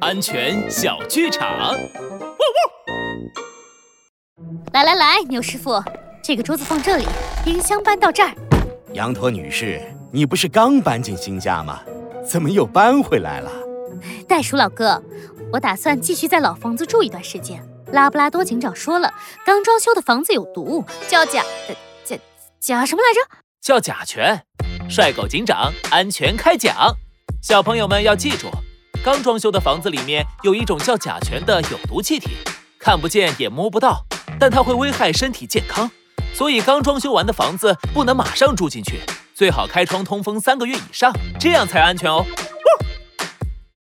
安全小剧场。来来来，牛师傅，这个桌子放这里，冰箱搬到这儿。羊驼女士，你不是刚搬进新家吗？怎么又搬回来了？袋鼠老哥，我打算继续在老房子住一段时间。拉布拉多警长说了，刚装修的房子有毒，叫甲甲甲什么来着？叫甲醛。帅狗警长安全开讲，小朋友们要记住，刚装修的房子里面有一种叫甲醛的有毒气体，看不见也摸不到，但它会危害身体健康，所以刚装修完的房子不能马上住进去，最好开窗通风三个月以上，这样才安全哦。